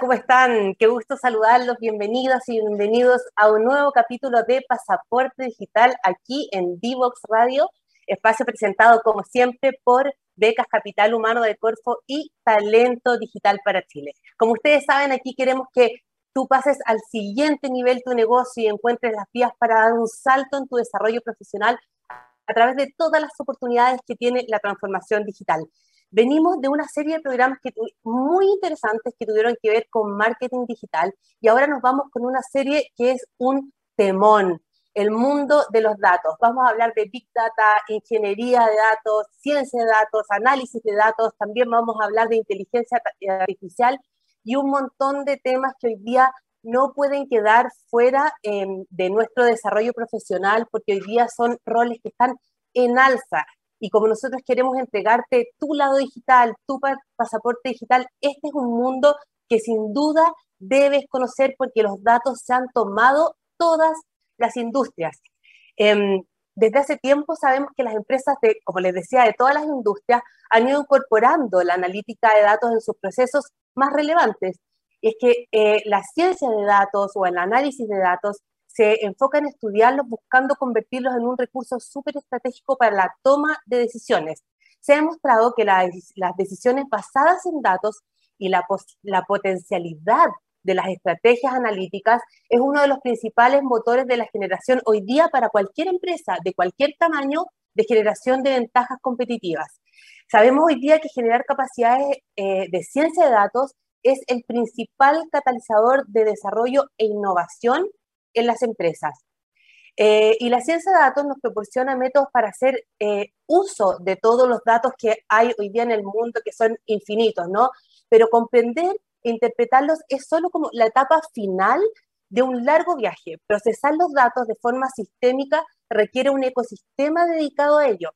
¿cómo están? Qué gusto saludarlos. Bienvenidas y bienvenidos a un nuevo capítulo de Pasaporte Digital aquí en Divox Radio, espacio presentado como siempre por Becas Capital Humano de Corfo y Talento Digital para Chile. Como ustedes saben, aquí queremos que tú pases al siguiente nivel tu negocio y encuentres las vías para dar un salto en tu desarrollo profesional a través de todas las oportunidades que tiene la transformación digital. Venimos de una serie de programas que, muy interesantes que tuvieron que ver con marketing digital y ahora nos vamos con una serie que es un temón, el mundo de los datos. Vamos a hablar de Big Data, ingeniería de datos, ciencia de datos, análisis de datos, también vamos a hablar de inteligencia artificial y un montón de temas que hoy día no pueden quedar fuera em, de nuestro desarrollo profesional porque hoy día son roles que están en alza. Y como nosotros queremos entregarte tu lado digital, tu pasaporte digital, este es un mundo que sin duda debes conocer porque los datos se han tomado todas las industrias. Em, desde hace tiempo sabemos que las empresas, de, como les decía, de todas las industrias han ido incorporando la analítica de datos en sus procesos más relevantes. es que eh, la ciencia de datos o el análisis de datos se enfoca en estudiarlos buscando convertirlos en un recurso súper estratégico para la toma de decisiones. Se ha demostrado que las decisiones basadas en datos y la, potencialidad de las estrategias analíticas es uno de los principales motores de la generación hoy día para cualquier empresa de cualquier tamaño de generación de ventajas competitivas. Sabemos hoy día que generar capacidades eh, de ciencia de datos es el principal catalizador de desarrollo e innovación en las empresas. Eh, y la ciencia de datos nos proporciona métodos para hacer eh, uso de todos los datos que hay hoy día en el mundo, que son infinitos, ¿no? Pero comprender e interpretarlos es solo como la etapa final de un largo viaje. Procesar los datos de forma sistémica requiere un ecosistema dedicado a ello.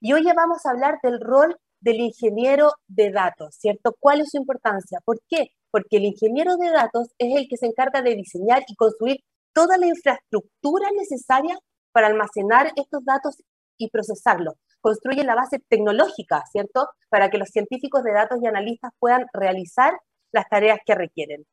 Y hoy ya vamos a hablar del rol del ingeniero de datos, ¿cierto? ¿Cuál es su importancia? ¿Por qué? Porque el ingeniero de datos es el que se encarga de diseñar y construir toda la infraestructura necesaria para almacenar estos datos y procesarlos. Construye la base tecnológica, ¿cierto? Para que los científicos de datos y analistas puedan realizar las tareas que requieren.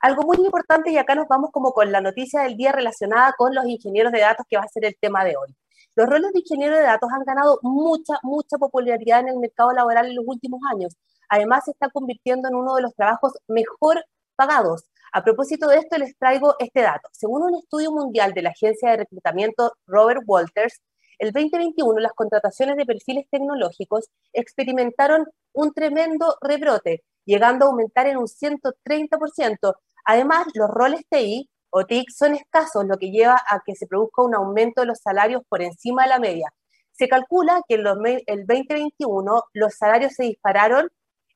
Algo muy importante, y acá nos vamos como con la noticia del día relacionada con los ingenieros de datos, que va a ser el tema de hoy. Los roles de ingeniero de datos han ganado mucha, mucha popularidad en el mercado laboral en los últimos años. Además, se está convirtiendo en uno de los trabajos mejor pagados. A propósito de esto, les traigo este dato. Según un estudio mundial de la agencia de reclutamiento Robert Walters, el 2021 las contrataciones de perfiles tecnológicos experimentaron un tremendo rebrote, llegando a aumentar en un 130%. Además, los roles TI o TIC son escasos, lo que lleva a que se produzca un aumento de los salarios por encima de la media. Se calcula que en el 2021 los salarios se dispararon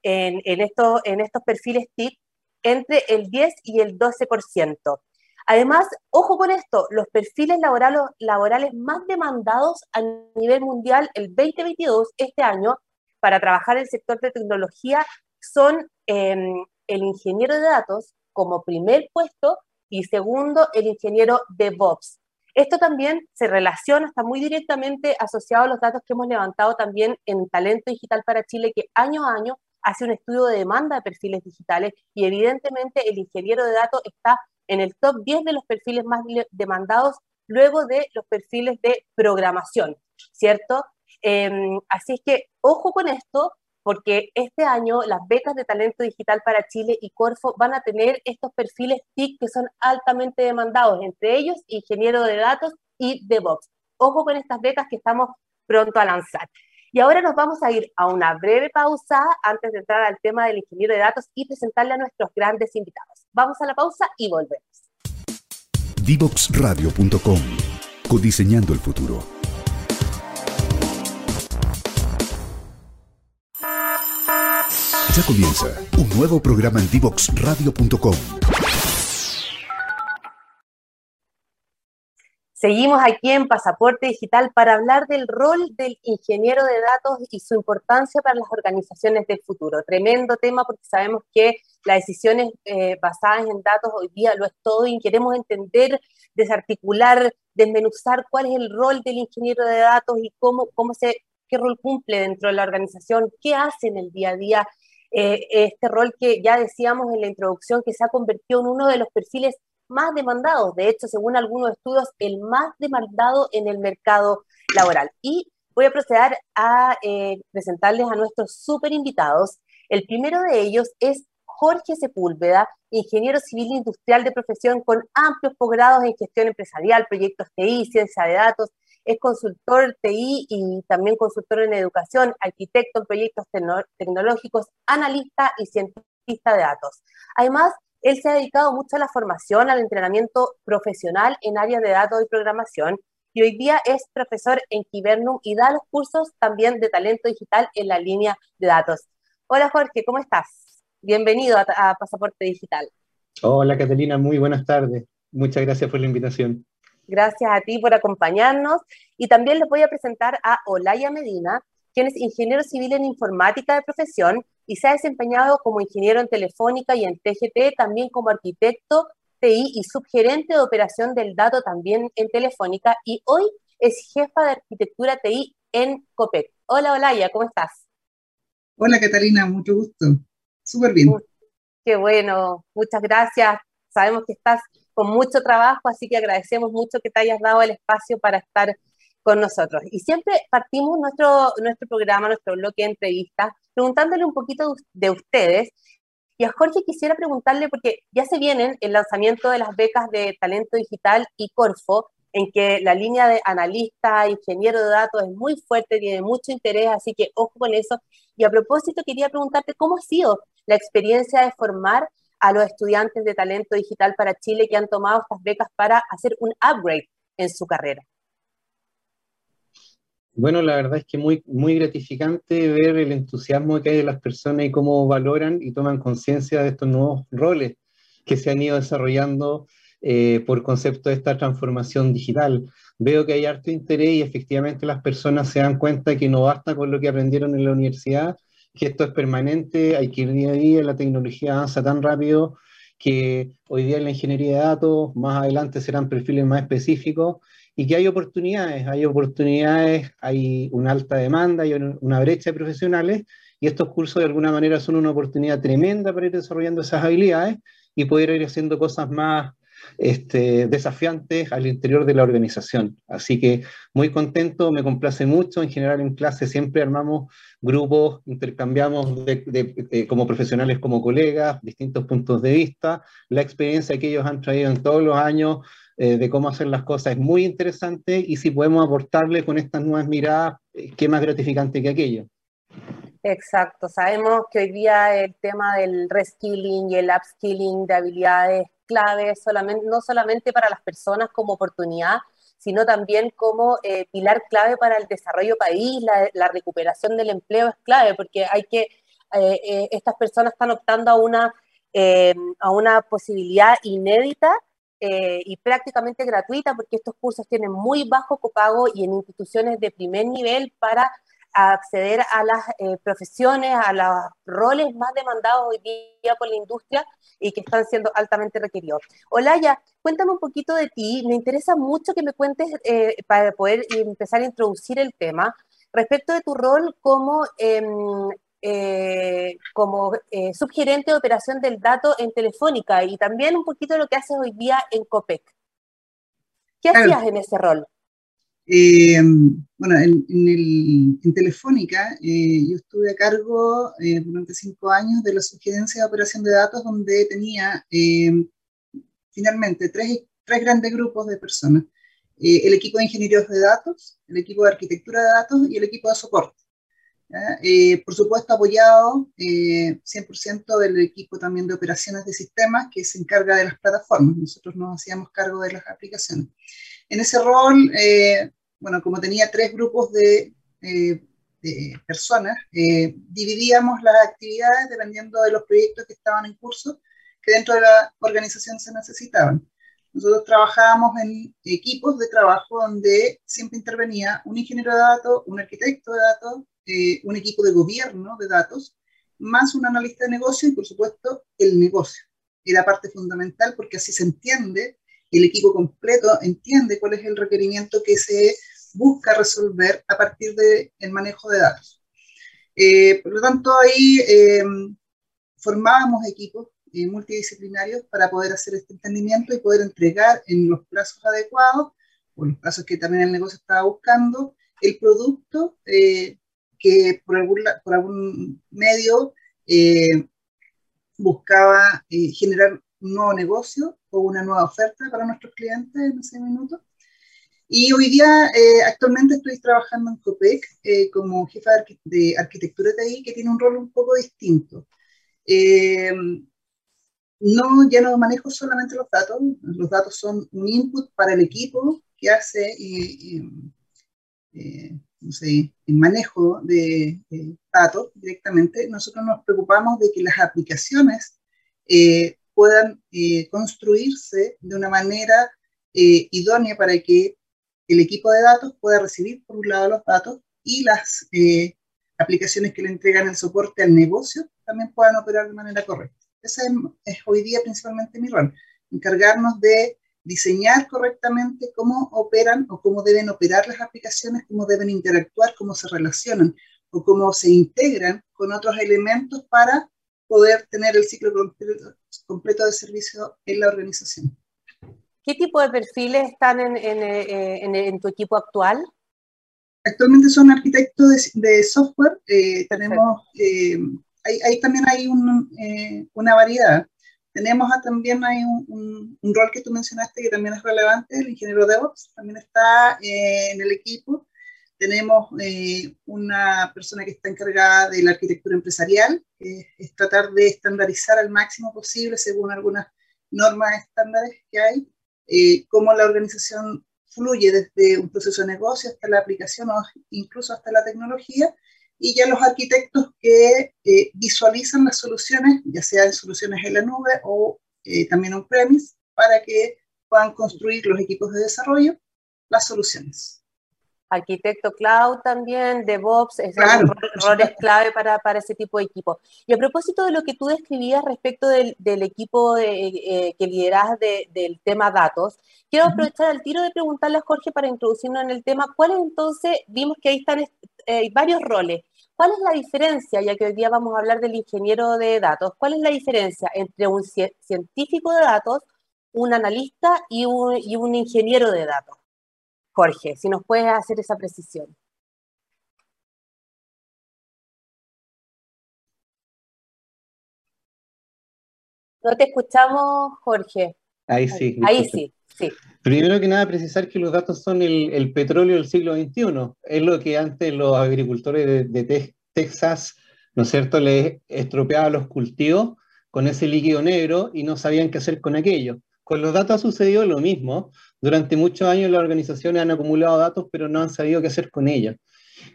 en, estos, en estos perfiles TIC entre el 10 y el 12%. Además, ojo con esto, los perfiles laborales, más demandados a nivel mundial el 2022, este año, para trabajar en el sector de tecnología, son em, el ingeniero de datos como primer puesto y segundo, el ingeniero DevOps. Esto también se relaciona, está muy directamente asociado a los datos que hemos levantado también en Talento Digital para Chile, que año a año hace un estudio de demanda de perfiles digitales y evidentemente el ingeniero de datos está en el top 10 de los perfiles más demandados luego de los perfiles de programación, ¿cierto? Em, así es que ojo con esto, porque este año las becas de talento digital para Chile y Corfo van a tener estos perfiles TIC que son altamente demandados, entre ellos ingeniero de datos y DevOps. Ojo con estas becas que estamos pronto a lanzar. Y ahora nos vamos a ir a una breve pausa antes de entrar al tema del ingeniero de datos y presentarle a nuestros grandes invitados. Vamos a la pausa y volvemos. Divoxradio.com Codiseñando el futuro. Ya comienza un nuevo programa en Divoxradio.com Seguimos aquí en Pasaporte Digital para hablar del rol del ingeniero de datos y su importancia para las organizaciones del futuro. Tremendo tema porque sabemos que las decisiones eh, basadas en datos hoy día lo es todo y queremos entender, desarticular, desmenuzar cuál es el rol del ingeniero de datos y cómo, cómo se, qué rol cumple dentro de la organización, qué hace en el día a día. eh, este rol que ya decíamos en la introducción que se ha convertido en uno de los perfiles más demandados, de hecho, según algunos estudios, el más demandado en el mercado laboral. Y voy a proceder a eh, presentarles a nuestros super invitados. El primero de ellos es Jorge Sepúlveda, ingeniero civil industrial de profesión con amplios posgrados en gestión empresarial, proyectos TI, ciencia de datos, es consultor TI y también consultor en educación, arquitecto en proyectos tecnológicos, analista y cientista de datos. Además, él se ha dedicado mucho a la formación, al entrenamiento profesional en áreas de datos y programación y hoy día es profesor en Kibernum y da los cursos también de talento digital en la línea de datos. Hola Jorge, ¿cómo estás? Bienvenido a, Pasaporte Digital. Hola Catalina, muy buenas tardes. Muchas gracias por la invitación. Gracias a ti por acompañarnos. Y también les voy a presentar a Olaya Medina, quien es ingeniero civil en informática de profesión y se ha desempeñado como ingeniero en Telefónica y en TGT, también como arquitecto TI y subgerente de operación del dato también en Telefónica y hoy es jefa de arquitectura TI en COPEC. Hola, Olaya, ¿cómo estás? Hola, Catalina, mucho gusto. Súper bien. Qué bueno, muchas gracias. Sabemos que estás con mucho trabajo, así que agradecemos mucho que te hayas dado el espacio para estar con nosotros. Y siempre partimos nuestro, nuestro programa, nuestro bloque de entrevistas, preguntándole un poquito de ustedes. Y a Jorge quisiera preguntarle, porque ya se vienen el lanzamiento de las becas de talento digital y Corfo, en que la línea de analista, ingeniero de datos es muy fuerte, tiene mucho interés, así que ojo con eso. Y a propósito, quería preguntarte cómo ha sido la experiencia de formar a los estudiantes de talento digital para Chile que han tomado estas becas para hacer un upgrade en su carrera? Bueno, la verdad es que muy, muy gratificante ver el entusiasmo que hay de las personas y cómo valoran y toman conciencia de estos nuevos roles que se han ido desarrollando eh, por concepto de esta transformación digital. Veo que hay harto interés y efectivamente las personas se dan cuenta que no basta con lo que aprendieron en la universidad, que esto es permanente, hay que ir día a día, la tecnología avanza tan rápido que hoy día en la ingeniería de datos, más adelante serán perfiles más específicos y que hay oportunidades, hay oportunidades, hay una alta demanda, hay una brecha de profesionales y estos cursos de alguna manera son una oportunidad tremenda para ir desarrollando esas habilidades y poder ir haciendo cosas más este, desafiantes al interior de la organización. Así que muy contento, me complace mucho. En general en clase siempre armamos grupos, intercambiamos como profesionales, como colegas, distintos puntos de vista. La experiencia que ellos han traído en todos los años eh, de cómo hacer las cosas. Es muy interesante y si podemos aportarle con estas nuevas miradas, eh, qué más gratificante que aquello. Exacto, sabemos que hoy día el tema del reskilling y el upskilling de habilidades clave, solamente, no solamente para las personas como oportunidad, sino también como eh, pilar clave para el desarrollo país, la, recuperación del empleo es clave, porque hay que, estas personas están optando a una, a una posibilidad inédita y prácticamente gratuita, porque estos cursos tienen muy bajo copago y en instituciones de primer nivel para acceder a las profesiones, a los roles más demandados hoy día por la industria y que están siendo altamente requeridos. Olaya, cuéntame un poquito de ti. Me interesa mucho que me cuentes eh, para poder empezar a introducir el tema respecto de tu rol como, em, eh, como eh, subgerente de operación del dato en Telefónica y también un poquito lo que haces hoy día en COPEC. ¿Qué hacías en ese rol? Eh, bueno, en, en, Telefónica yo estuve a cargo durante cinco años de la sugerencia de operación de datos, donde tenía finalmente tres, tres, grandes grupos de personas. el equipo de ingenieros de datos, el equipo de arquitectura de datos y el equipo de soporte. Por supuesto, apoyado 100% del equipo también de operaciones de sistemas que se encarga de las plataformas. Nosotros nos hacíamos cargo de las aplicaciones. En ese rol bueno, como tenía tres grupos de, eh, personas, eh, dividíamos las actividades dependiendo de los proyectos que estaban en curso, que dentro de la organización se necesitaban. Nosotros trabajábamos en equipos de trabajo donde siempre intervenía un ingeniero de datos, un arquitecto de datos, eh, un equipo de gobierno de datos, más un analista de negocio y, por supuesto, el negocio. Era parte fundamental porque así se entiende el equipo completo entiende cuál es el requerimiento que se busca resolver a partir del manejo de datos. Eh, por lo tanto, ahí eh, formábamos equipos multidisciplinarios para poder hacer este entendimiento y poder entregar en los plazos adecuados, o los plazos que también el negocio estaba buscando, el producto que por algún, medio buscaba generar un nuevo negocio o una nueva oferta para nuestros clientes en ese minuto. Y hoy día, eh, actualmente estoy trabajando en COPEC eh, como jefa de, arquitectura de ahí, que tiene un rol un poco distinto. Eh, no, ya no manejo solamente los datos, los datos son un input para el equipo que hace no el manejo de datos directamente. Nosotros nos preocupamos de que las aplicaciones puedan construirse de una manera idónea para que el equipo de datos puede recibir, por un lado, los datos y las eh, aplicaciones que le entregan el soporte al negocio también puedan operar de manera correcta. Ese es, hoy día principalmente mi rol, encargarnos de diseñar correctamente cómo operan o cómo deben operar las aplicaciones, cómo deben interactuar, cómo se relacionan o cómo se integran con otros elementos para poder tener el ciclo completo de servicio en la organización. ¿Qué tipo de perfiles están en, eh, tu equipo actual? Actualmente son arquitectos de, software. Eh, tenemos, eh, ahí, también hay una variedad. Tenemos también hay un, rol que tú mencionaste que también es relevante, el ingeniero DevOps, también está en el equipo. Tenemos una persona que está encargada de la arquitectura empresarial, que es tratar de estandarizar al máximo posible según algunas normas estándares que hay. Eh, cómo la organización fluye desde un proceso de negocio hasta la aplicación o incluso hasta la tecnología, y ya los arquitectos que eh, visualizan las soluciones, ya sea en soluciones en la nube o eh, también on-premise, para que puedan construir los equipos de desarrollo las soluciones. Arquitecto cloud también, DevOps, es claro, roles clave para, para, ese tipo de equipo. Y a propósito de lo que tú describías respecto del, del equipo eh, que lideras del tema datos, quiero aprovechar el tiro de preguntarle a Jorge para introducirnos en el tema, ¿cuál es entonces, vimos que ahí están eh, varios roles, ¿cuál es la diferencia, ya que hoy día vamos a hablar del ingeniero de datos, cuál es la diferencia entre un científico de datos, un analista y un, y un ingeniero de datos? Jorge, si nos puedes hacer esa precisión. No te escuchamos, Jorge. Ahí sí. Ahí sí, Primero que nada, precisar que los datos son el, petróleo del siglo XXI. Es lo que antes los agricultores de, Texas, ¿no es cierto?, les estropeaban los cultivos con ese líquido negro y no sabían qué hacer con aquello. Con los datos ha sucedido lo mismo. Durante muchos años las organizaciones han acumulado datos, pero no han sabido qué hacer con ellos.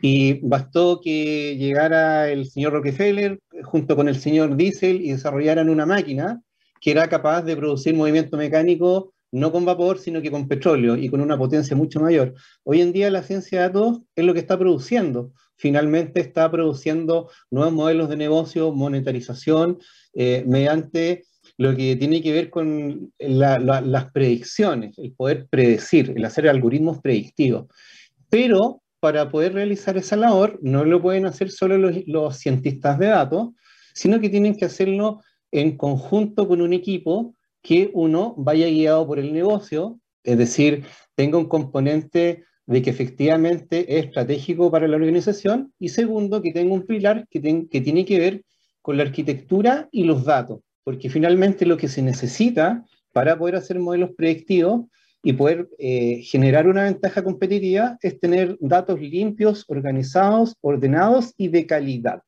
Y bastó que llegara el señor Rockefeller junto con el señor Diesel y desarrollaran una máquina que era capaz de producir movimiento mecánico no con vapor, sino que con petróleo y con una potencia mucho mayor. Hoy en día la ciencia de datos es lo que está produciendo. Finalmente está produciendo nuevos modelos de negocio, monetarización, eh, mediante lo que tiene que ver con las predicciones, el poder predecir, el hacer algoritmos predictivos. Pero para poder realizar esa labor no lo pueden hacer solo los, cientistas de datos, sino que tienen que hacerlo en conjunto con un equipo que uno vaya guiado por el negocio, es decir, tenga un componente de que efectivamente es estratégico para la organización y segundo, que tenga un pilar que, tiene que ver con la arquitectura y los datos porque finalmente lo que se necesita para poder hacer modelos predictivos y poder eh, generar una ventaja competitiva es tener datos limpios, organizados, ordenados y de calidad.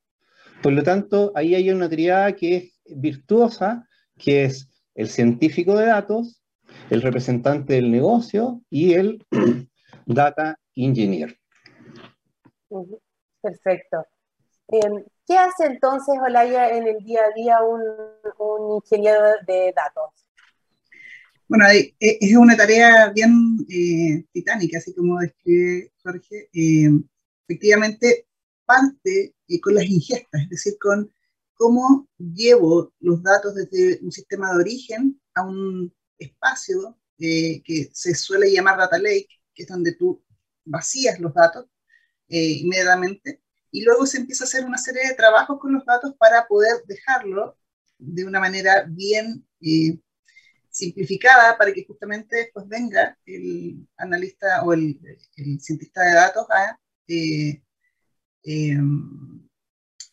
Por lo tanto, ahí hay una triada que es virtuosa, que es el científico de datos, el representante del negocio y el data engineer. Perfecto. Em, ¿Qué hace entonces, Olaya, en el día a día un, ingeniero de datos? Bueno, e, es una tarea bien eh, titánica, así como describe Jorge. Eh, efectivamente, parte eh, con las ingestas, es decir, con cómo llevo los datos desde un sistema de origen a un espacio que se suele llamar data lake, que es donde tú vacías los datos inmediatamente y luego se empieza a hacer una serie de trabajos con los datos para poder dejarlo de una manera bien eh, simplificada para que justamente después venga el analista o el, cientista de datos a, eh,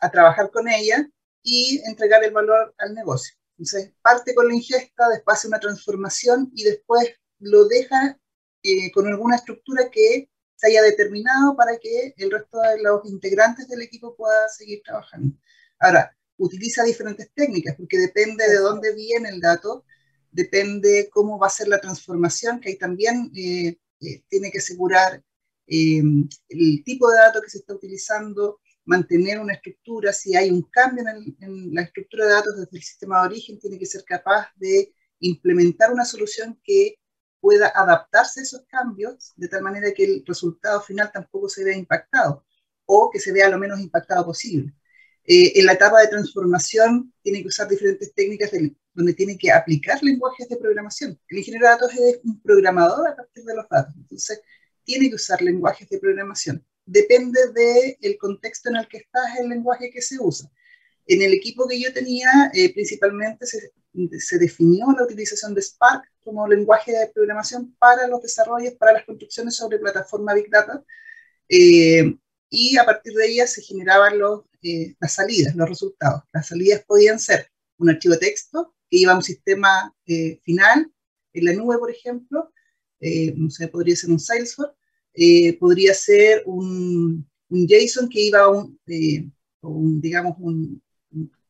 a trabajar con ella y entregar el valor al negocio. Entonces, parte con la ingesta, después hace una transformación y después lo deja con alguna estructura que se haya determinado para que el resto de los integrantes del equipo pueda seguir trabajando. Ahora, utiliza diferentes técnicas porque depende de dónde viene el dato, depende cómo va a ser la transformación, que ahí también eh, eh, tiene que asegurar eh, el tipo de dato que se está utilizando, mantener una estructura, si hay un cambio en, en, la estructura de datos desde el sistema de origen, tiene que ser capaz de implementar una solución que pueda adaptarse a esos cambios de tal manera que el resultado final tampoco se vea impactado o que se vea lo menos impactado posible. Eh, en la etapa de transformación tiene que usar diferentes técnicas donde tiene que aplicar lenguajes de programación. El ingeniero de datos es un programador a partir de los datos, entonces tiene que usar lenguajes de programación. Depende del contexto en el que estás, el lenguaje que se usa. En el equipo que yo tenía, eh, principalmente se, se definió la utilización de Spark como lenguaje de programación para los desarrollos, para las construcciones sobre plataforma Big Data, eh, y a partir de ella se generaban los, eh, las salidas, los resultados. Las salidas podían ser un archivo de texto que iba a un sistema eh, final, en la nube, por ejemplo, no sé, podría ser un Salesforce, podría ser un, un, JSON que iba a un, un digamos, un,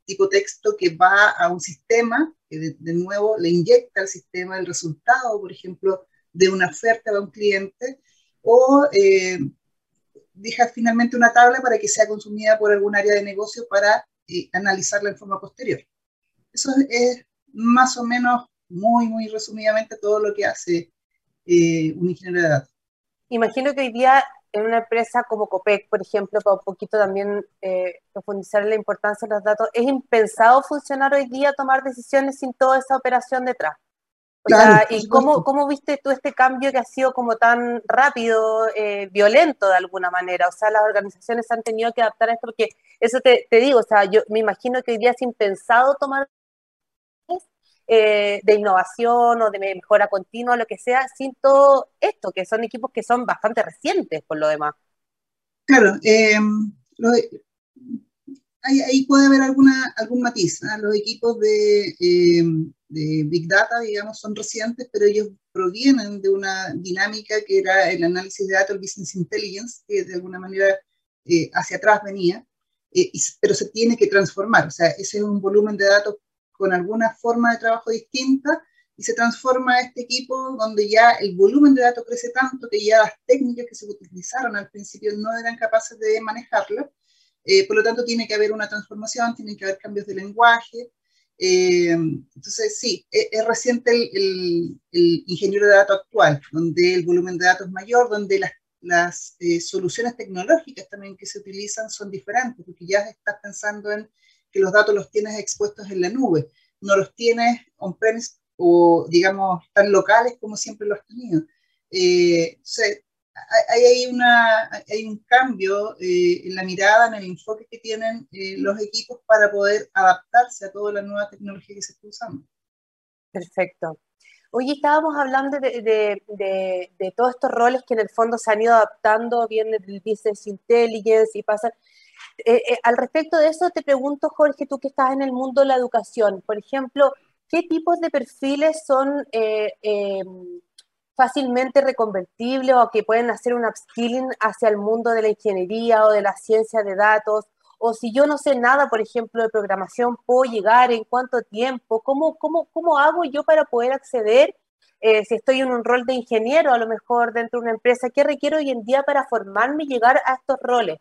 tipo texto que va a un sistema, que de, nuevo le inyecta al sistema el resultado, por ejemplo, de una oferta a un cliente, o eh, deja finalmente una tabla para que sea consumida por algún área de negocio para eh, analizarla en forma posterior. Eso es, más o menos, muy, muy resumidamente, todo lo que hace eh, un ingeniero de datos. Imagino que hoy día en una empresa como Copec, por ejemplo, para un poquito también eh, profundizar en la importancia de los datos, ¿es impensado funcionar hoy día, tomar decisiones sin toda esa operación detrás? O sea, ¿y cómo, cómo, viste tú este cambio que ha sido como tan rápido, eh, violento de alguna manera? O sea, las organizaciones han tenido que adaptar a esto porque eso te, te digo, o sea, yo me imagino que hoy día es impensado tomar eh, de innovación o de mejora continua, lo que sea, sin todo esto, que son equipos que son bastante recientes por lo demás. Claro, eh, ahí, puede haber alguna, algún matiz. Los equipos de, eh, de, Big Data, digamos, son recientes, pero ellos provienen de una dinámica que era el análisis de datos, el Business Intelligence, que de alguna manera hacia atrás venía. pero se tiene que transformar, o sea, ese es un volumen de datos con alguna forma de trabajo distinta y se transforma este equipo donde ya el volumen de datos crece tanto que ya las técnicas que se utilizaron al principio no eran capaces de manejarlo. Eh, por lo tanto, tiene que haber una transformación, tiene que haber cambios de lenguaje. Eh, entonces, sí, e, es, reciente el, el, ingeniero de datos actual, donde el volumen de datos es mayor, donde las, las eh, soluciones tecnológicas también que se utilizan son diferentes, porque ya estás pensando en que los datos los tienes expuestos en la nube, no los tienes on-premise o, digamos, tan locales como siempre los has tenido. Eh, hay, hay, una, hay un cambio eh, en la mirada, en el enfoque que tienen eh, los equipos para poder adaptarse a toda la nueva tecnología que se está usando. Perfecto. Hoy estábamos hablando de, de, de, de, todos estos roles que en el fondo se han ido adaptando, viene del business intelligence y pasan. Eh, eh, al respecto de eso, te pregunto, Jorge, tú que estás en el mundo de la educación, por ejemplo, ¿qué tipos de perfiles son eh, em, fácilmente reconvertibles o que pueden hacer un upskilling hacia el mundo de la ingeniería o de la ciencia de datos? O si yo no sé nada, por ejemplo, de programación, ¿puedo llegar? ¿En cuánto tiempo? ¿Cómo, cómo, cómo hago yo para poder acceder? si estoy en un rol de ingeniero, a lo mejor dentro de una empresa, ¿qué requiero hoy en día para formarme y llegar a estos roles?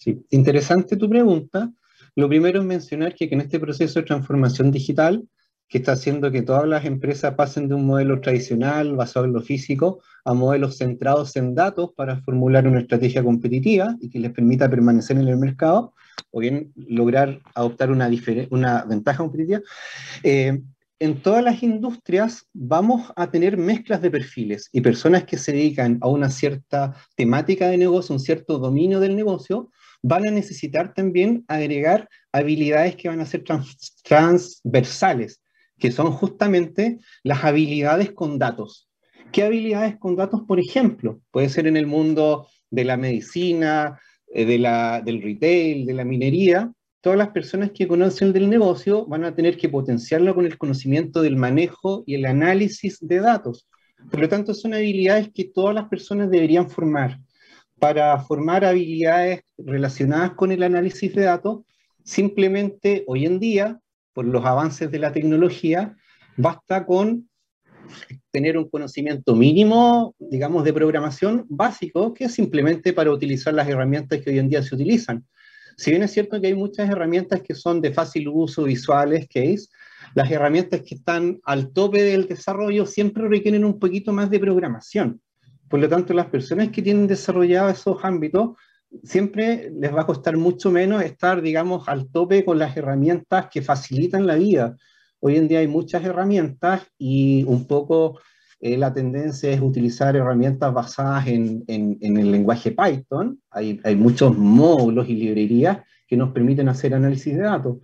Sí, interesante tu pregunta. Lo primero es mencionar que en este proceso de transformación digital, que está haciendo que todas las empresas pasen de un modelo tradicional basado en lo físico a modelos centrados en datos para formular una estrategia competitiva y que les permita permanecer en el mercado o bien lograr adoptar una, una ventaja competitiva, eh, en todas las industrias vamos a tener mezclas de perfiles y personas que se dedican a una cierta temática de negocio, un cierto dominio del negocio, van a necesitar también agregar habilidades que van a ser transversales, que son justamente las habilidades con datos. ¿Qué habilidades con datos, por ejemplo? Puede ser en el mundo de la medicina, eh, de la, del retail, de la minería, todas las personas que conocen del negocio van a tener que potenciarlo con el conocimiento del manejo y el análisis de datos. Por lo tanto, son habilidades que todas las personas deberían formar. Para formar habilidades relacionadas con el análisis de datos, simplemente hoy en día, por los avances de la tecnología, basta con tener un conocimiento mínimo, digamos, de programación básico, que es simplemente para utilizar las herramientas que hoy en día se utilizan. Si bien es cierto que hay muchas herramientas que son de fácil uso, visuales, case, las herramientas que están al tope del desarrollo siempre requieren un poquito más de programación. Por lo tanto, las personas que tienen desarrollado esos ámbitos, siempre les va a costar mucho menos estar, digamos, al tope con las herramientas que facilitan la vida. Hoy en día hay muchas herramientas y un poco eh, la tendencia es utilizar herramientas basadas en, el lenguaje Python. Hay, muchos módulos y librerías que nos permiten hacer análisis de datos.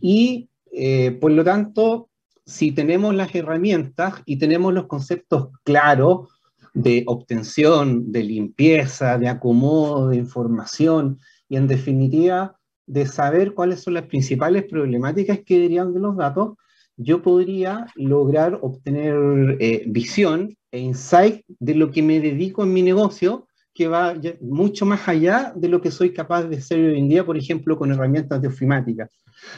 Y eh, por lo tanto, si tenemos las herramientas y tenemos los conceptos claros de obtención, de limpieza, de acomodo, de información y en definitiva de saber cuáles son las principales problemáticas que derivan de los datos, yo podría lograr obtener eh, visión e insight de lo que me dedico en mi negocio, que va mucho más allá de lo que soy capaz de hacer hoy en día, por ejemplo, con herramientas de ofimática.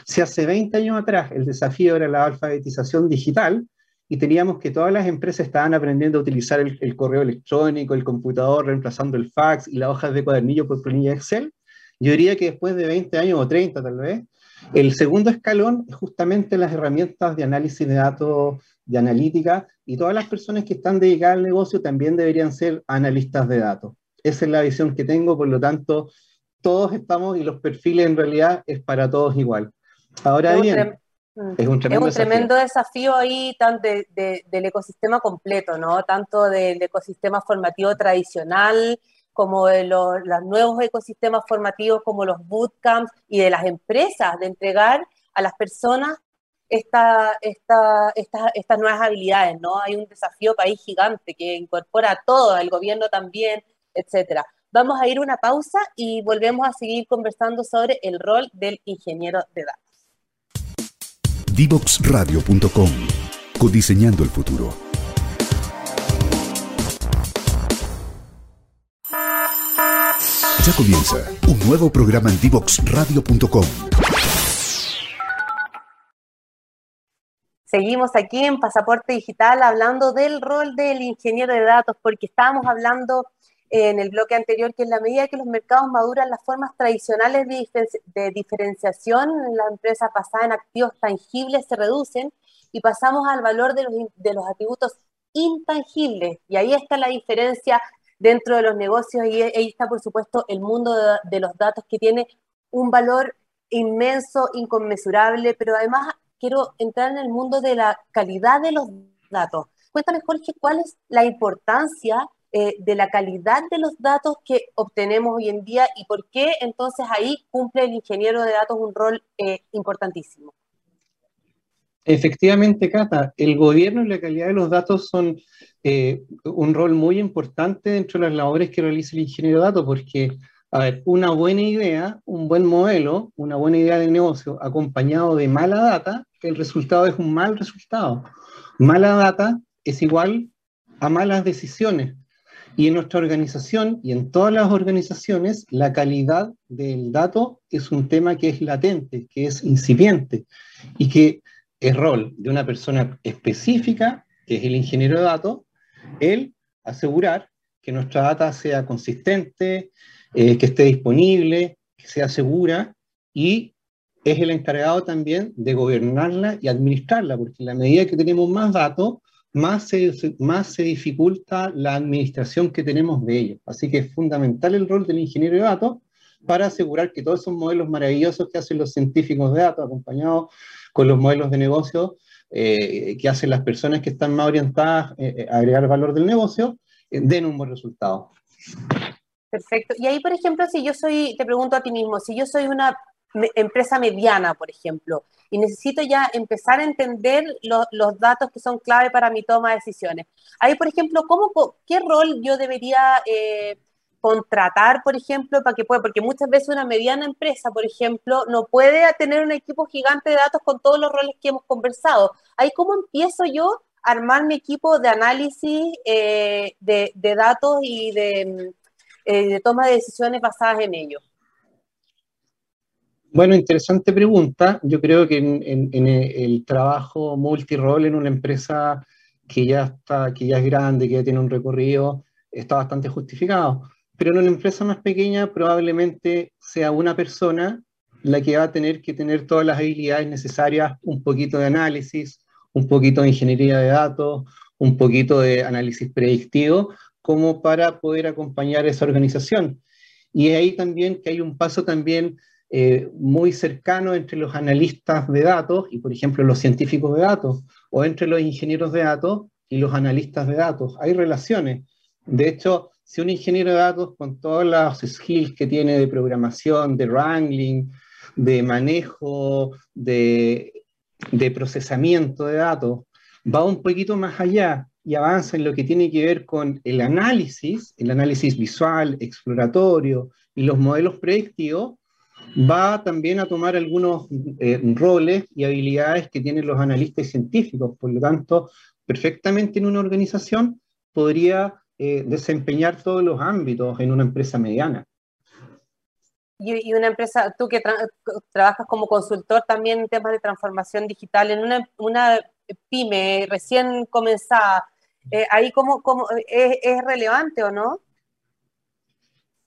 Si hace 20 años atrás el desafío era la alfabetización digital y teníamos que todas las empresas estaban aprendiendo a utilizar el, el correo electrónico, el computador, reemplazando el fax y las hojas de cuadernillo por planilla Excel, yo diría que después de 20 años o 30 tal vez, el segundo escalón es justamente las herramientas de análisis de datos, de analítica, y todas las personas que están dedicadas al negocio también deberían ser analistas de datos. Esa es la visión que tengo, por lo tanto, todos estamos y los perfiles en realidad es para todos igual. Ahora bien, es un tremendo, es un tremendo desafío. ahí del ecosistema completo, ¿no? Tanto del ecosistema formativo tradicional, como de los, nuevos ecosistemas formativos como los bootcamps y de las empresas, de entregar a las personas esta, esta, estas nuevas habilidades, ¿no? Hay un desafío país gigante que incorpora a todo, el gobierno también, etcétera. Vamos a ir una pausa y volvemos a seguir conversando sobre el rol del ingeniero de datos. Divoxradio.com Codiseñando el futuro. Ya comienza un nuevo programa en Divoxradio.com. Seguimos aquí en Pasaporte Digital hablando del rol del ingeniero de datos, porque estábamos hablando en el bloque anterior que en la medida que los mercados maduran, las formas tradicionales de, diferenciación en la empresa basada en activos tangibles se reducen y pasamos al valor de los, de los atributos intangibles. Y ahí está la diferencia dentro de los negocios y ahí está, por supuesto, el mundo de, los datos que tiene un valor inmenso, inconmensurable, pero además quiero entrar en el mundo de la calidad de los datos. Cuéntame, Jorge, cuál es la importancia eh, de la calidad de los datos que obtenemos hoy en día y por qué entonces ahí cumple el ingeniero de datos un rol eh, importantísimo. Efectivamente, Cata, el gobierno y la calidad de los datos son eh, un rol muy importante dentro de las labores que realiza el ingeniero de datos, porque, a ver, una buena idea, un buen modelo, una buena idea de negocio acompañado de mala data, el resultado es un mal resultado. Mala data es igual a malas decisiones. Y en nuestra organización y en todas las organizaciones, la calidad del dato es un tema que es latente, que es incipiente y que es rol de una persona específica, que es el ingeniero de datos, el asegurar que nuestra data sea consistente, eh, que esté disponible, que sea segura y es el encargado también de gobernarla y administrarla, porque en la medida que tenemos más datos, más se, más se dificulta la administración que tenemos de ellos. Así que es fundamental el rol del ingeniero de datos para asegurar que todos esos modelos maravillosos que hacen los científicos de datos, acompañados con los modelos de negocio, eh, que hacen las personas que están más orientadas eh, a agregar valor del negocio, den un buen resultado. Perfecto. Y ahí, por ejemplo, si yo soy, te pregunto a ti mismo, si yo soy una empresa mediana, por ejemplo, y necesito ya empezar a entender los datos que son clave para mi toma de decisiones. Ahí, por ejemplo, ¿cómo, ¿qué rol yo debería eh, contratar, por ejemplo, para que pueda? Porque muchas veces una mediana empresa, por ejemplo, no puede tener un equipo gigante de datos con todos los roles que hemos conversado. Ahí, ¿cómo empiezo yo a armar mi equipo de análisis eh, de, datos y de, eh, de toma de decisiones basadas en ellos? Bueno, interesante pregunta. Yo creo que en, el trabajo multirol en una empresa que ya está, que ya es grande, que ya tiene un recorrido, está bastante justificado. Pero en una empresa más pequeña probablemente sea una persona la que va a tener que tener todas las habilidades necesarias, un poquito de análisis, un poquito de ingeniería de datos, un poquito de análisis predictivo, como para poder acompañar esa organización. Y ahí también que hay un paso también eh, muy cercano entre los analistas de datos y, por ejemplo, los científicos de datos, o entre los ingenieros de datos y los analistas de datos. Hay relaciones. De hecho, si un ingeniero de datos con todos los skills que tiene de programación, de wrangling, de manejo, de, de procesamiento de datos, va un poquito más allá y avanza en lo que tiene que ver con el análisis, el análisis visual, exploratorio y los modelos predictivos, va también a tomar algunos eh, roles y habilidades que tienen los analistas científicos. Por lo tanto, perfectamente en una organización podría eh, desempeñar todos los ámbitos en una empresa mediana. Y, una empresa, tú que trabajas como consultor también en temas de transformación digital, en una, pyme recién comenzada, eh, ahí cómo, cómo es relevante o no?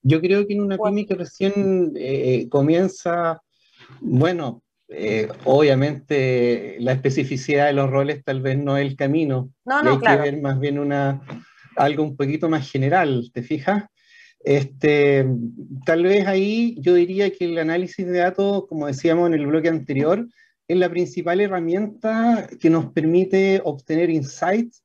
Yo creo que en una pyme que recién eh, comienza, bueno, eh, obviamente la especificidad de los roles tal vez no es el camino. No, no, hay que ver más bien una, algo un poquito más general, ¿te fijas? Este, tal vez ahí yo diría que el análisis de datos, como decíamos en el bloque anterior, es la principal herramienta que nos permite obtener insights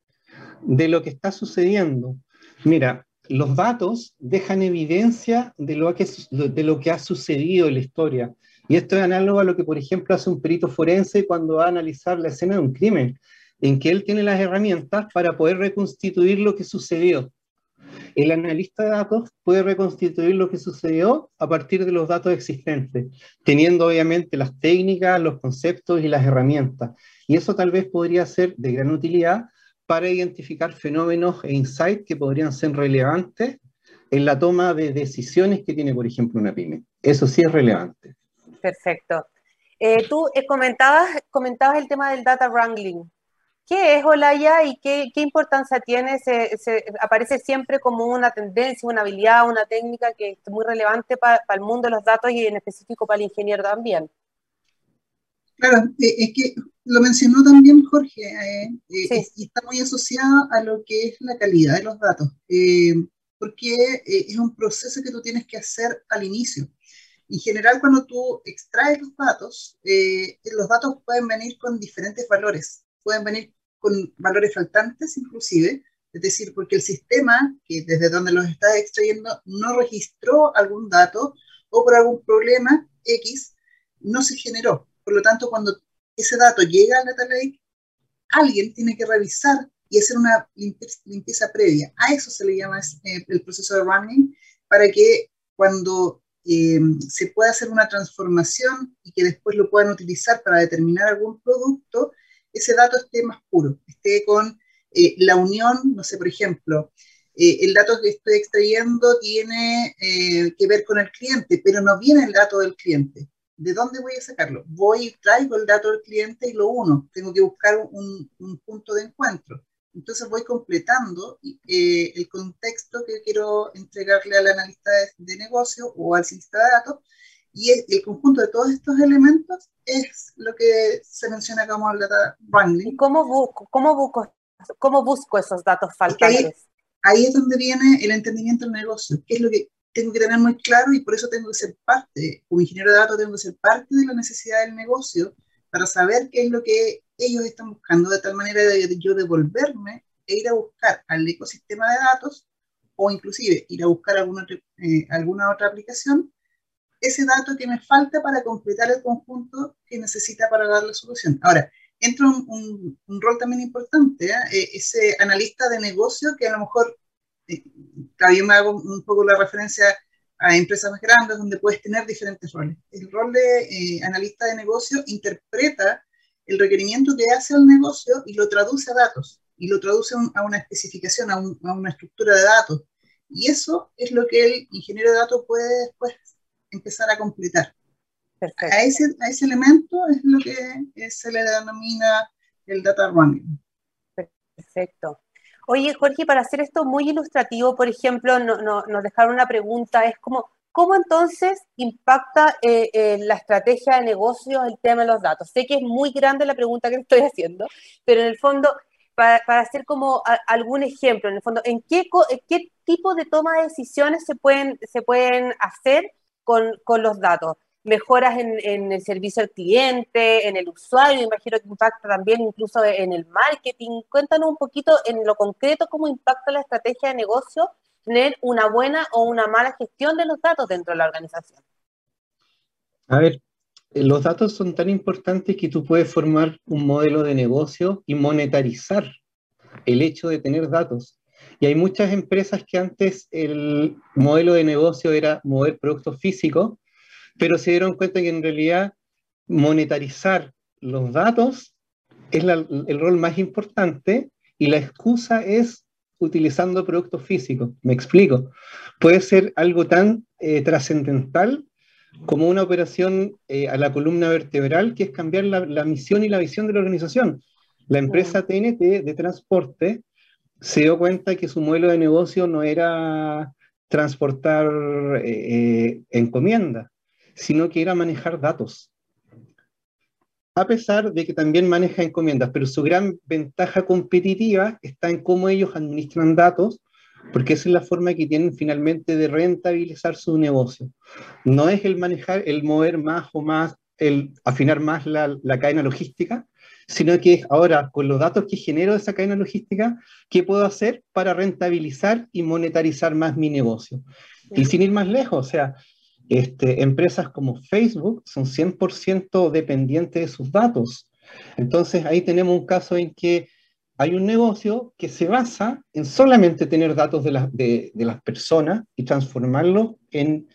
de lo que está sucediendo. Mira, los datos dejan evidencia de lo, que, ha sucedido en la historia. Y esto es análogo a lo que, por ejemplo, hace un perito forense cuando va a analizar la escena de un crimen, en que él tiene las herramientas para poder reconstituir lo que sucedió. El analista de datos puede reconstituir lo que sucedió a partir de los datos existentes, teniendo obviamente las técnicas, los conceptos y las herramientas. Y eso tal vez podría ser de gran utilidad para identificar fenómenos e insights que podrían ser relevantes en la toma de decisiones que tiene, por ejemplo, una pyme. Eso sí es relevante. Perfecto. Eh, tú eh, comentabas, el tema del data wrangling. ¿Qué es Olaya y qué, importancia tiene? Se, aparece siempre como una tendencia, una habilidad, una técnica que es muy relevante para el mundo de los datos y en específico para el ingeniero también. Claro, eh, es que lo mencionó también Jorge, eh, eh, y está muy asociado a lo que es la calidad de los datos, porque es un proceso que tú tienes que hacer al inicio. En general, cuando tú extraes los datos, los datos pueden venir con diferentes valores, pueden venir con valores faltantes inclusive, es decir, porque el sistema, que desde donde los estás extrayendo, no registró algún dato o por algún problema X, no se generó. Por lo tanto, cuando ese dato llega a Data Lake, alguien tiene que revisar y hacer una limpieza, previa. A eso se le llama eh, el proceso de running, para que cuando eh, se pueda hacer una transformación y que después lo puedan utilizar para determinar algún producto, ese dato esté más puro, esté con eh, la unión, no sé, por ejemplo, el dato que estoy extrayendo tiene que ver con el cliente, pero no viene el dato del cliente. ¿De dónde voy a sacarlo? Voy y traigo el dato del cliente y lo uno. Tengo que buscar un, punto de encuentro. Entonces voy completando eh, el contexto que quiero entregarle al analista de, negocio o al analista de datos y el, conjunto de todos estos elementos es lo que se menciona como el data wrangling. cómo busco, cómo busco, cómo busco esos datos faltantes? Ahí, ahí, es donde viene el entendimiento del negocio, qué es lo que tengo que tener muy claro y por eso tengo que ser parte, como ingeniero de datos tengo que ser parte de la necesidad del negocio para saber qué es lo que ellos están buscando, de tal manera de yo devolverme e ir a buscar al ecosistema de datos o inclusive ir a buscar alguna, eh, alguna otra aplicación, ese dato que me falta para completar el conjunto que necesita para dar la solución. Ahora, entra un, un, rol también importante, ¿eh? Eh, ese analista de negocio que a lo mejor, eh, también me hago un poco la referencia a empresas más grandes donde puedes tener diferentes roles. El rol de analista de negocio interpreta el requerimiento que hace el negocio y lo traduce a datos, y lo traduce a una especificación, a, a una estructura de datos. Y eso es lo que el ingeniero de datos puede después empezar a completar. A ese, a ese elemento es lo que se le denomina el data running. Perfecto. Oye, Jorge, para hacer esto muy ilustrativo, por ejemplo, no, no, nos dejaron una pregunta, es como, ¿cómo entonces impacta eh, eh, la estrategia de negocios el tema de los datos? Sé que es muy grande la pregunta que estoy haciendo, pero en el fondo, para, hacer como algún ejemplo, en el fondo, ¿en qué, qué tipo de toma de decisiones se pueden, hacer con los datos? Mejoras en, el servicio al cliente, en el usuario, imagino que impacta también incluso en el marketing. Cuéntanos un poquito en lo concreto cómo impacta la estrategia de negocio tener una buena o una mala gestión de los datos dentro de la organización. A ver, eh, los datos son tan importantes que tú puedes formar un modelo de negocio y monetarizar el hecho de tener datos. Y hay muchas empresas que antes el modelo de negocio era mover productos físicos pero se dieron cuenta que en realidad monetarizar los datos es el rol más importante y la excusa es utilizando productos físicos. Me explico. Puede ser algo tan eh, trascendental como una operación eh, a la columna vertebral, que es cambiar la, misión y la visión de la organización. La empresa TNT de transporte se dio cuenta que su modelo de negocio no era transportar eh, encomiendas, sino que era manejar datos. A pesar de que también maneja encomiendas, pero su gran ventaja competitiva está en cómo ellos administran datos, porque esa es la forma que tienen finalmente de rentabilizar su negocio. No es el manejar, el mover más o más, el afinar más la, la cadena logística, sino que ahora con los datos que genero de esa cadena logística, ¿qué puedo hacer para rentabilizar y monetarizar más mi negocio? Y sin ir más lejos, o sea, este, empresas como Facebook son 100% dependientes de sus datos. Entonces ahí tenemos un caso en que hay un negocio que se basa en solamente tener datos de, las personas y transformarlos en,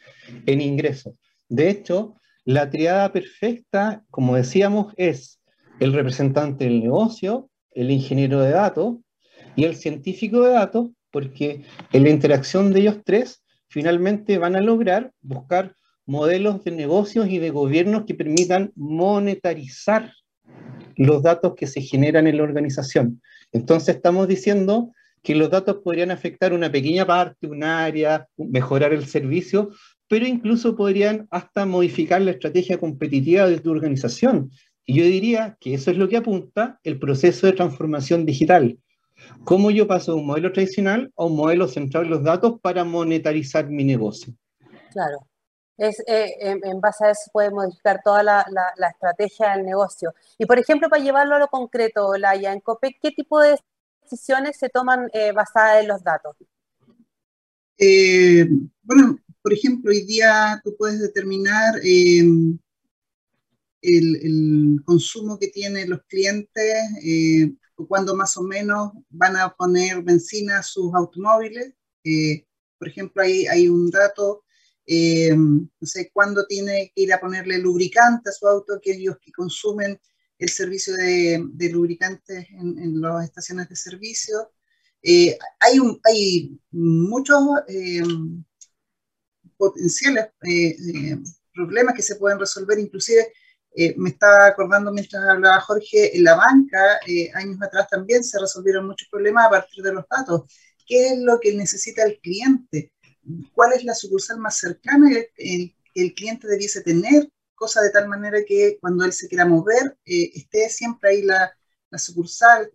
en ingresos. De hecho, la triada perfecta, como decíamos, es el representante del negocio, el ingeniero de datos y el científico de datos, porque en la interacción de ellos tres finalmente van a lograr buscar modelos de negocios y de gobiernos que permitan monetarizar los datos que se generan en la organización. Entonces estamos diciendo que los datos podrían afectar una pequeña parte, un área, mejorar el servicio, pero incluso podrían hasta modificar la estrategia competitiva de tu organización. Y yo diría que eso es lo que apunta el proceso de transformación digital. ¿Cómo yo paso de un modelo tradicional a un modelo centrado en los datos para monetarizar mi negocio? Claro. Es, eh, en, base a eso puede modificar toda la, la, estrategia del negocio. Y por ejemplo, para llevarlo a lo concreto, Laia, en COPEC, ¿qué tipo de decisiones se toman eh, basadas en los datos? Eh, bueno, por ejemplo, hoy día tú puedes determinar em, el, el, consumo que tienen los clientes, cuándo más o menos van a poner benzina a sus automóviles. Eh, por ejemplo, hay, hay un dato, eh, no sé cuándo tiene que ir a ponerle lubricante a su auto, que ellos que consumen el servicio de, de lubricantes en, en, las estaciones de servicio. Eh, hay, un, hay muchos potenciales problemas que se pueden resolver, inclusive eh, me estaba acordando mientras hablaba Jorge, en la banca, eh, años atrás también se resolvieron muchos problemas a partir de los datos. ¿Qué es lo que necesita el cliente? ¿Cuál es la sucursal más cercana que el, cliente debiese tener? Cosa de tal manera que cuando él se quiera mover, eh, esté siempre ahí la, sucursal.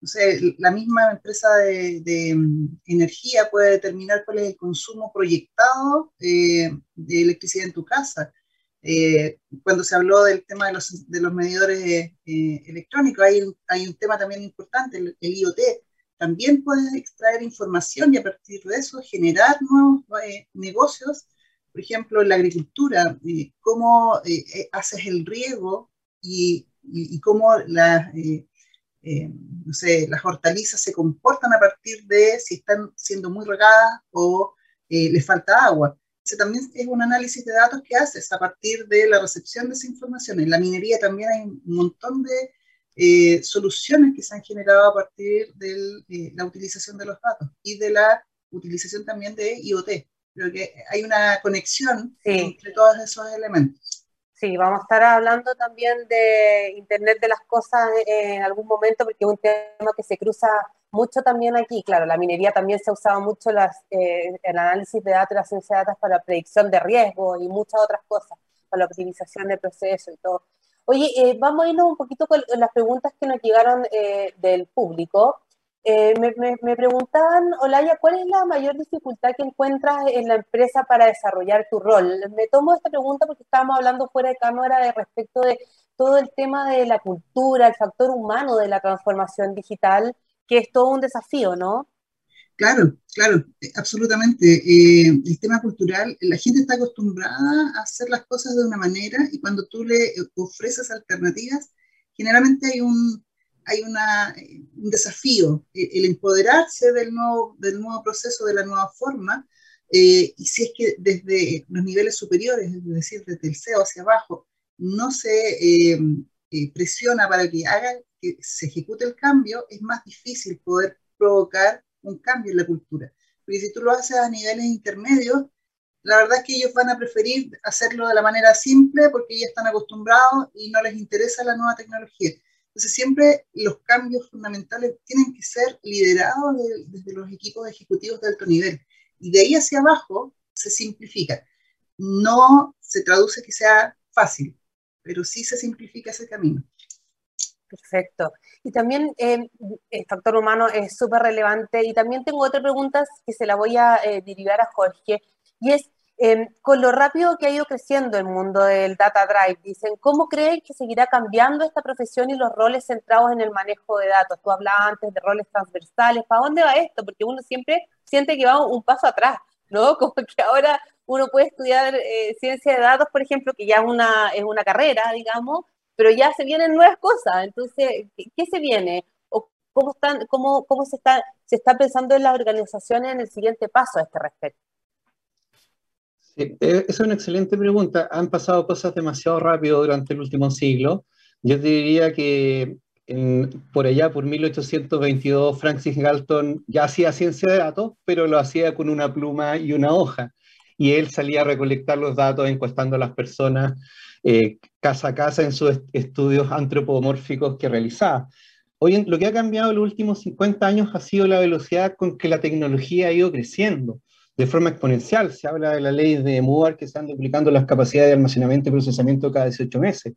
O sea, la misma empresa de, de, mm, energía puede determinar cuál es el consumo proyectado de electricidad en tu casa Eh, cuando se habló del tema de los, de los medidores eh, electrónicos, hay, un tema también importante, el, IoT. También puedes extraer información y a partir de eso generar nuevos negocios. Por ejemplo, en la agricultura, cómo haces el riego y, cómo las eh, las hortalizas se comportan a partir de si están siendo muy regadas o eh, les falta agua. También es un análisis de datos que haces a partir de la recepción de esa información. En la minería también hay un montón de eh, soluciones que se han generado a partir de la utilización de los datos y de la utilización también de IoT. Creo que hay una conexión entre todos esos elementos. Sí, vamos a estar hablando también de Internet de las Cosas en algún momento, porque es un tema que se cruza mucho también aquí. Claro, la minería también se ha usado mucho las, eh, el análisis de datos la ciencia de datos para predicción de riesgo y muchas otras cosas, para la optimización de procesos y todo. Oye, eh, vamos a irnos un poquito con las preguntas que nos llegaron eh, del público. Eh, me, me, preguntaban, Olaya, ¿cuál es la mayor dificultad que encuentras en la empresa para desarrollar tu rol? Me tomo esta pregunta porque estábamos hablando fuera de cámara de respecto de todo el tema de la cultura, el factor humano de la transformación digital, que es todo un desafío, ¿no? Claro, claro, absolutamente. Eh, el tema cultural, la gente está acostumbrada a hacer las cosas de una manera y cuando tú le ofreces alternativas, generalmente hay un, hay una, un desafío, eh, el empoderarse del nuevo, del nuevo proceso, de la nueva forma, eh, y si es que desde los niveles superiores, es decir, desde el CEO hacia abajo, no se eh, presiona para que haga que se ejecute el cambio, es más difícil poder provocar un cambio en la cultura. Porque si tú lo haces a niveles intermedios, la verdad es que ellos van a preferir hacerlo de la manera simple porque ya están acostumbrados y no les interesa la nueva tecnología. Entonces siempre los cambios fundamentales tienen que ser liderados desde los equipos ejecutivos de alto nivel. Y de ahí hacia abajo se simplifica. No se traduce que sea fácil, pero sí se simplifica ese camino. Perfecto. Y también eh, el factor humano es súper relevante. Y también tengo otra pregunta que se la voy a eh, derivar a Jorge. Y es, Em, con lo rápido que ha ido creciendo el mundo del data drive, dicen, ¿cómo creen que seguirá cambiando esta profesión y los roles centrados en el manejo de datos? Tú hablabas antes de roles transversales, ¿para dónde va esto? Porque uno siempre siente que va un paso atrás, ¿no? Como que ahora uno puede estudiar eh, ciencia de datos, por ejemplo, que ya una, es una carrera, digamos, pero ya se vienen nuevas cosas. Entonces, ¿qué, se viene? ¿O cómo, están, cómo, cómo se, está, se está pensando en las organizaciones en el siguiente paso a este respecto? Eh, eh, es una excelente pregunta. Han pasado cosas demasiado rápido durante el último siglo. Yo diría que por allá, por 1822, Francis Galton ya hacía ciencia de datos, pero lo hacía con una pluma y una hoja. Y él salía a recolectar los datos encuestando a las personas eh, casa a casa en sus estudios antropomórficos que realizaba. Hoy en, lo que ha cambiado en los últimos 50 años ha sido la velocidad con que la tecnología ha ido creciendo de forma exponencial. Se habla de la ley de Moore que están duplicando las capacidades de almacenamiento y procesamiento cada 18 meses.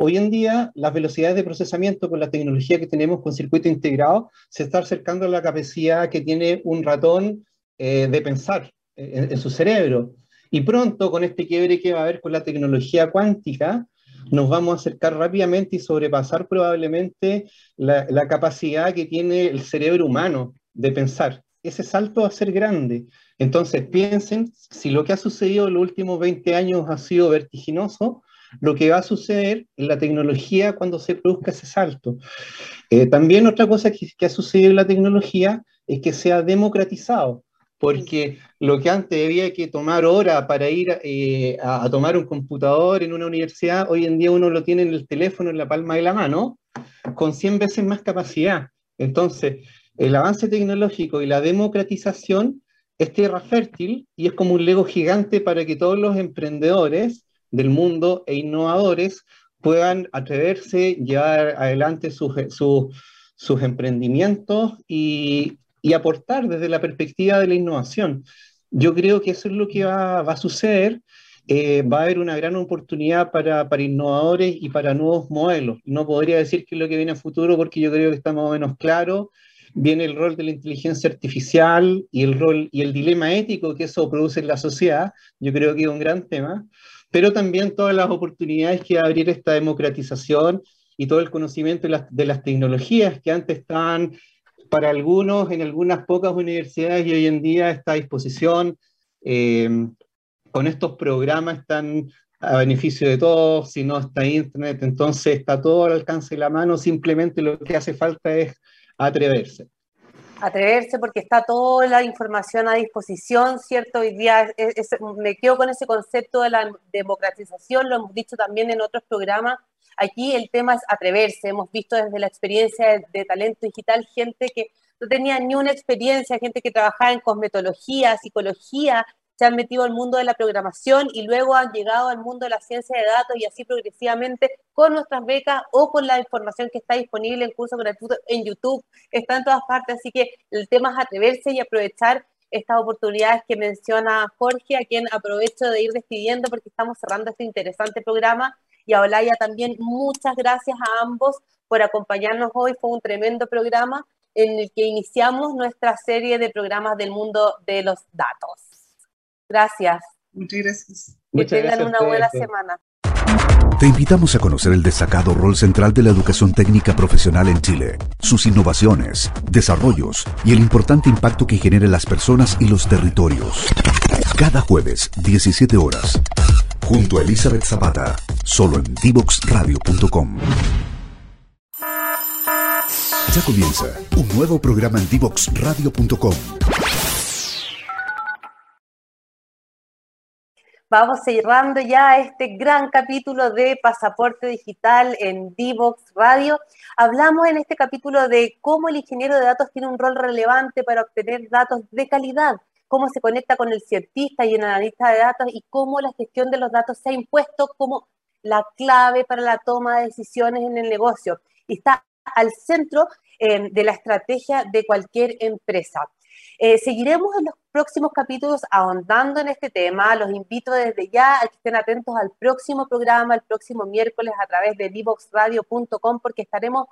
Hoy en día, las velocidades de procesamiento con la tecnología que tenemos con circuito integrado se está acercando a la capacidad que tiene un ratón eh, de pensar eh, en, su cerebro. Y pronto, con este quiebre que va a haber con la tecnología cuántica, nos vamos a acercar rápidamente y sobrepasar probablemente la, capacidad que tiene el cerebro humano de pensar. Ese salto va a ser grande. Entonces, piensen, si lo que ha sucedido en los últimos 20 años ha sido vertiginoso, lo que va a suceder en la tecnología cuando se produzca ese salto. Eh, también otra cosa que, ha sucedido en la tecnología es que se ha democratizado, porque lo que antes había que tomar hora para ir eh, a, tomar un computador en una universidad, hoy en día uno lo tiene en el teléfono, en la palma de la mano, con 100 veces más capacidad. Entonces, el avance tecnológico y la democratización es tierra fértil y es como un lego gigante para que todos los emprendedores del mundo e innovadores puedan atreverse, llevar adelante sus, sus, emprendimientos y, y, aportar desde la perspectiva de la innovación. Yo creo que eso es lo que va, a suceder. Eh, va a haber una gran oportunidad para, para, innovadores y para nuevos modelos. No podría decir que es lo que viene a futuro porque yo creo que está más o menos claro viene el rol de la inteligencia artificial y el rol y el dilema ético que eso produce en la sociedad. Yo creo que es un gran tema, pero también todas las oportunidades que va a abrir esta democratización y todo el conocimiento de las, tecnologías que antes estaban para algunos en algunas pocas universidades y hoy en día está a disposición. Eh, con estos programas están a beneficio de todos, si no está Internet, entonces está todo al alcance de la mano, simplemente lo que hace falta es atreverse. Atreverse porque está toda la información a disposición, ¿cierto? Hoy día me quedo con ese concepto de la democratización, lo hemos dicho también en otros programas. Aquí el tema es atreverse. Hemos visto desde la experiencia de talento digital gente que no tenía ni una experiencia, gente que trabajaba en cosmetología, psicología, se han metido al mundo de la programación y luego han llegado al mundo de la ciencia de datos y así progresivamente con nuestras becas o con la información que está disponible en cursos gratuitos en YouTube, está en todas partes, así que el tema es atreverse y aprovechar estas oportunidades que menciona Jorge, a quien aprovecho de ir despidiendo porque estamos cerrando este interesante programa. Y a Olaya también muchas gracias a ambos por acompañarnos hoy. Fue un tremendo programa en el que iniciamos nuestra serie de programas del mundo de los datos. Gracias. Muchas gracias. Que tengan una buena semana. Te invitamos a conocer el destacado rol central de la educación técnica profesional en Chile, sus innovaciones, desarrollos y el importante impacto que genera en las personas y los territorios. Cada jueves, 17 horas, junto a Elizabeth Zapata, solo en divoxradio.com. Ya comienza un nuevo programa en divoxradio.com Vamos cerrando ya este gran capítulo de Pasaporte Digital en Divox Radio. Hablamos en este capítulo de cómo el ingeniero de datos tiene un rol relevante para obtener datos de calidad, cómo se conecta con el cientista y el analista de datos y cómo la gestión de los datos se ha impuesto como la clave para la toma de decisiones en el negocio y está al centro eh, de la estrategia de cualquier empresa. Eh, seguiremos en los próximos capítulos ahondando en este tema. Los invito desde ya a que estén atentos al próximo programa, el próximo miércoles a través de divoxradio.com porque estaremos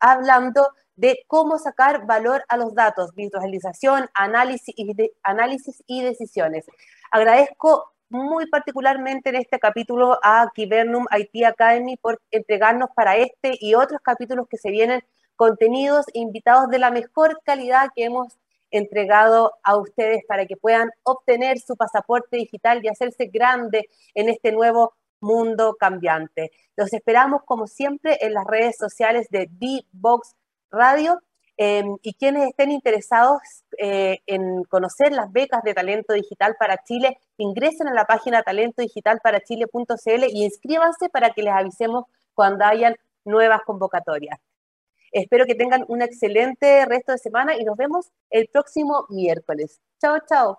hablando de cómo sacar valor a los datos, visualización, análisis y, análisis y decisiones. Agradezco muy particularmente en este capítulo a Kibernum IT Academy por entregarnos para este y otros capítulos que se vienen contenidos e invitados de la mejor calidad que hemos entregado a ustedes para que puedan obtener su pasaporte digital y hacerse grande en este nuevo mundo cambiante. Los esperamos como siempre en las redes sociales de D-Box Radio em, y quienes estén interesados eh, en conocer las becas de talento digital para Chile, ingresen a la página talentodigitalparachile.cl y inscríbanse para que les avisemos cuando hayan nuevas convocatorias. Espero que tengan un excelente resto de semana y nos vemos el próximo miércoles. Chao, chao.